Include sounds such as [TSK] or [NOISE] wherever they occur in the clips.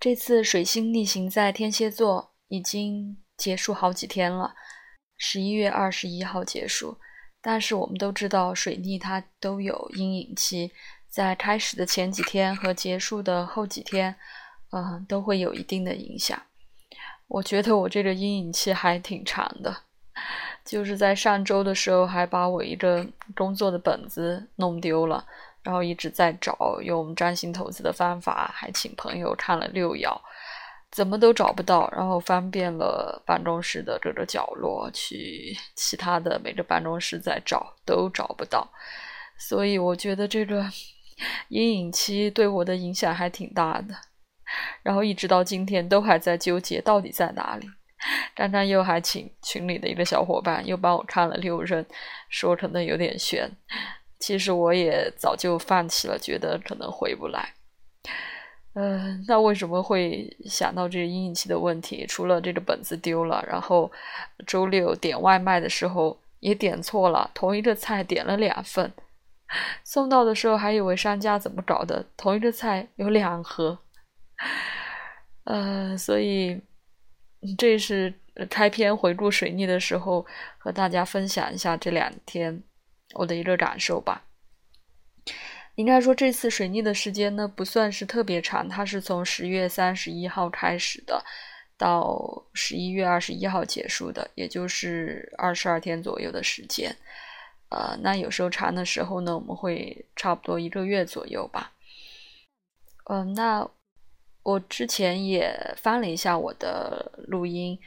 这次水星逆行在天蝎座已经结束好几天了，十一月二十一号结束。但是我们都知道，水逆它都有阴影期，在开始的前几天和结束的后几天，嗯，都会有一定的影响。我觉得我这个阴影期还挺长的，就是在上周的时候还把我一个工作的本子弄丢了。然后一直在找用占星投资的方法，还请朋友看了六爻，怎么都找不到。然后翻遍了办公室的各个角落，去其他的每个办公室在找，都找不到。所以我觉得这个阴影期对我的影响还挺大的。然后一直到今天都还在纠结到底在哪里。刚刚又还请群里的一个小伙伴又帮我看了六任，说可能有点悬。其实我也早就放弃了，觉得可能回不来。嗯，那为什么会想到这个阴影期的问题？除了这个本子丢了，然后周六点外卖的时候也点错了，同一个菜点了两份，送到的时候还以为商家怎么搞的，同一个菜有两盒。呃，所以这是开篇回顾水逆的时候和大家分享一下这两天。我的一个感受吧，应该说这次水逆的时间呢不算是特别长，它是从十月三十一号开始的，到十一月二十一号结束的，也就是二十二天左右的时间。呃，那有时候长的时候呢，我们会差不多一个月左右吧。嗯，那我之前也翻了一下我的录音，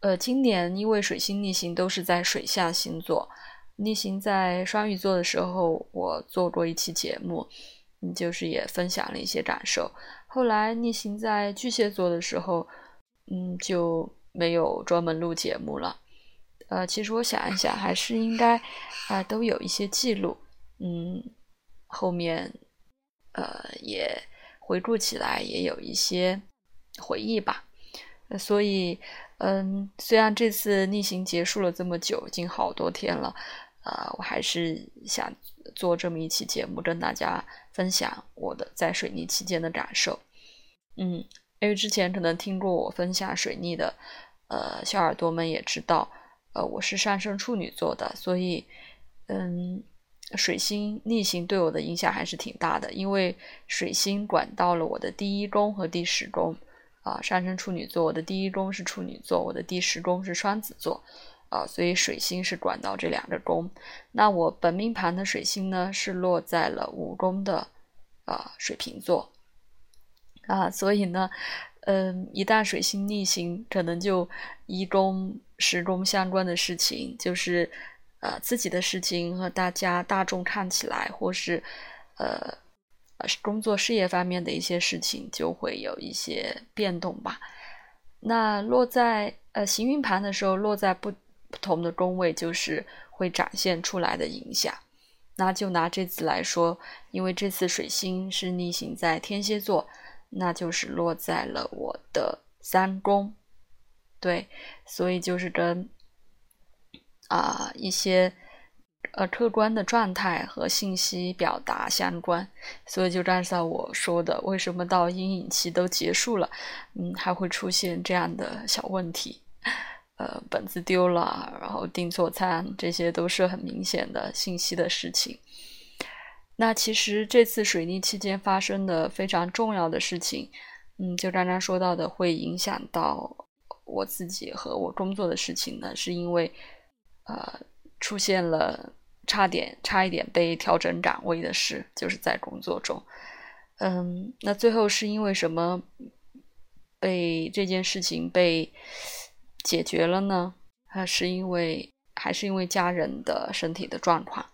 呃，今年因为水星逆行都是在水象星座。逆行在双鱼座的时候，我做过一期节目，嗯，就是也分享了一些感受。后来逆行在巨蟹座的时候，嗯，就没有专门录节目了。呃，其实我想一想，还是应该啊，都有一些记录，嗯，后面呃也回顾起来也有一些回忆吧。所以，嗯，虽然这次逆行结束了这么久，已经好多天了。呃，我还是想做这么一期节目，跟大家分享我的在水逆期间的感受。嗯，因为之前可能听过我分享水逆的，呃，小耳朵们也知道，呃，我是上升处女座的，所以，嗯，水星逆行对我的影响还是挺大的，因为水星管到了我的第一宫和第十宫，啊，上升处女座，我的第一宫是处女座，我的第十宫是双子座。啊，所以水星是管到这两个宫。那我本命盘的水星呢，是落在了五宫的啊水瓶座啊，所以呢，嗯，一旦水星逆行，可能就一宫、十宫相关的事情，就是呃自己的事情和大家大众看起来，或是呃工作事业方面的一些事情，就会有一些变动吧。那落在呃行运盘的时候，落在不。不同的宫位就是会展现出来的影响。那就拿这次来说，因为这次水星是逆行在天蝎座，那就是落在了我的三宫。对，所以就是跟啊一些呃客观的状态和信息表达相关。所以就按照我说的，为什么到阴影期都结束了，嗯，还会出现这样的小问题？呃，本子丢了，然后订错餐，这些都是很明显的信息的事情。那其实这次水逆期间发生的非常重要的事情，嗯，就刚刚说到的，会影响到我自己和我工作的事情呢，是因为呃出现了差点差一点被调整岗位的事，就是在工作中。嗯，那最后是因为什么被这件事情被。解决了呢？还是因为还是因为家人的身体的状况？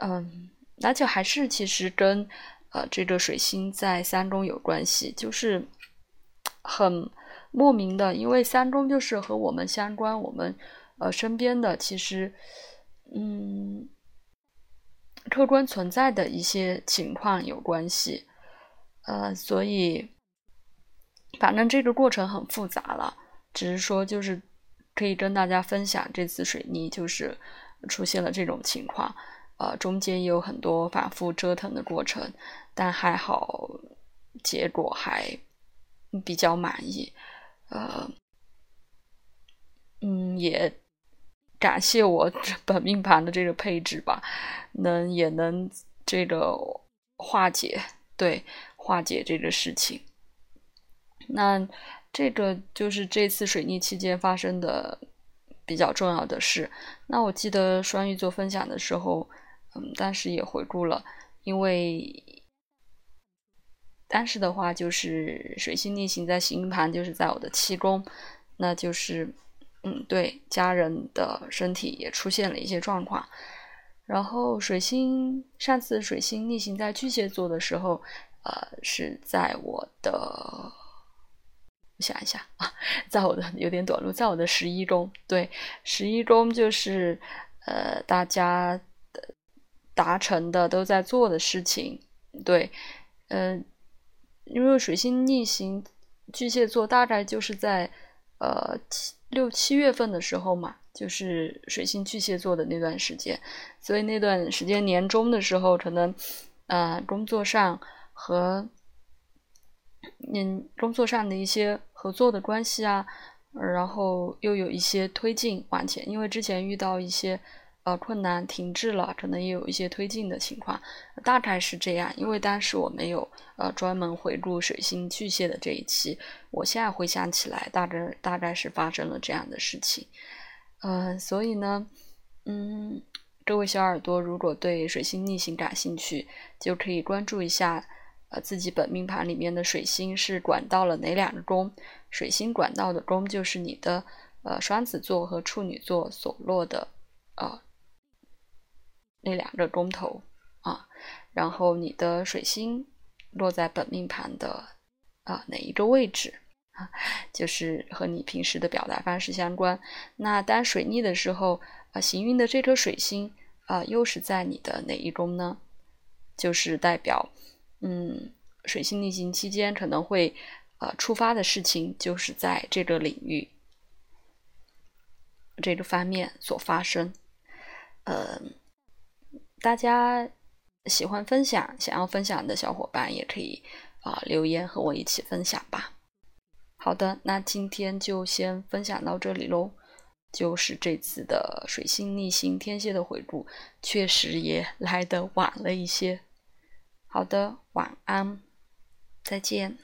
嗯，那就还是其实跟呃这个水星在三宫有关系，就是 [TSK] 很莫名的，因为三宫就是和我们相关，我们呃身边的其实嗯客观存在的一些情况有关系，呃，所以反正这个过程很复杂了。只是说，就是可以跟大家分享这次水逆，就是出现了这种情况，呃，中间也有很多反复折腾的过程，但还好，结果还比较满意，呃，嗯，也感谢我本命盘的这个配置吧，能也能这个化解，对，化解这个事情。那这个就是这次水逆期间发生的比较重要的事。那我记得双鱼座分享的时候，嗯，当时也回顾了，因为。但是的话，就是水星逆行在星盘，就是在我的七宫，那就是，嗯，对家人的身体也出现了一些状况。然后水星上次水星逆行在巨蟹座的时候，呃，是在我的，想一下啊，在我的有点短路，在我的十一宫。对，十一宫就是呃大家达成的都在做的事情。对，嗯。因为水星逆行巨蟹座，大概就是在呃七六七月份的时候嘛，就是水星巨蟹座的那段时间，所以那段时间年终的时候，可能呃工作上和嗯工作上的一些合作的关系啊，然后又有一些推进往前，因为之前遇到一些。呃，困难停滞了，可能也有一些推进的情况，大概是这样。因为当时我没有呃专门回顾水星巨蟹的这一期，我现在回想起来，大概大概是发生了这样的事情。嗯，所以呢，嗯，各位小耳朵，如果对水星逆行感兴趣，就可以关注一下呃自己本命盘里面的水星是管到了哪两个宫，水星管道的宫就是你的呃双子座和处女座所落的呃。那两个宫头啊，然后你的水星落在本命盘的啊哪一个位置啊，[LAUGHS] 就是和你平时的表达方式相关。那当水逆的时候啊，行运的这颗水星啊，又是在你的哪一宫呢？就是代表嗯，水星逆行期间可能会呃触发的事情，就是在这个领域这个方面所发生，嗯。大家喜欢分享，想要分享的小伙伴也可以啊留言和我一起分享吧。好的，那今天就先分享到这里喽。就是这次的水星逆行天蝎的回顾，确实也来得晚了一些。好的，晚安，再见。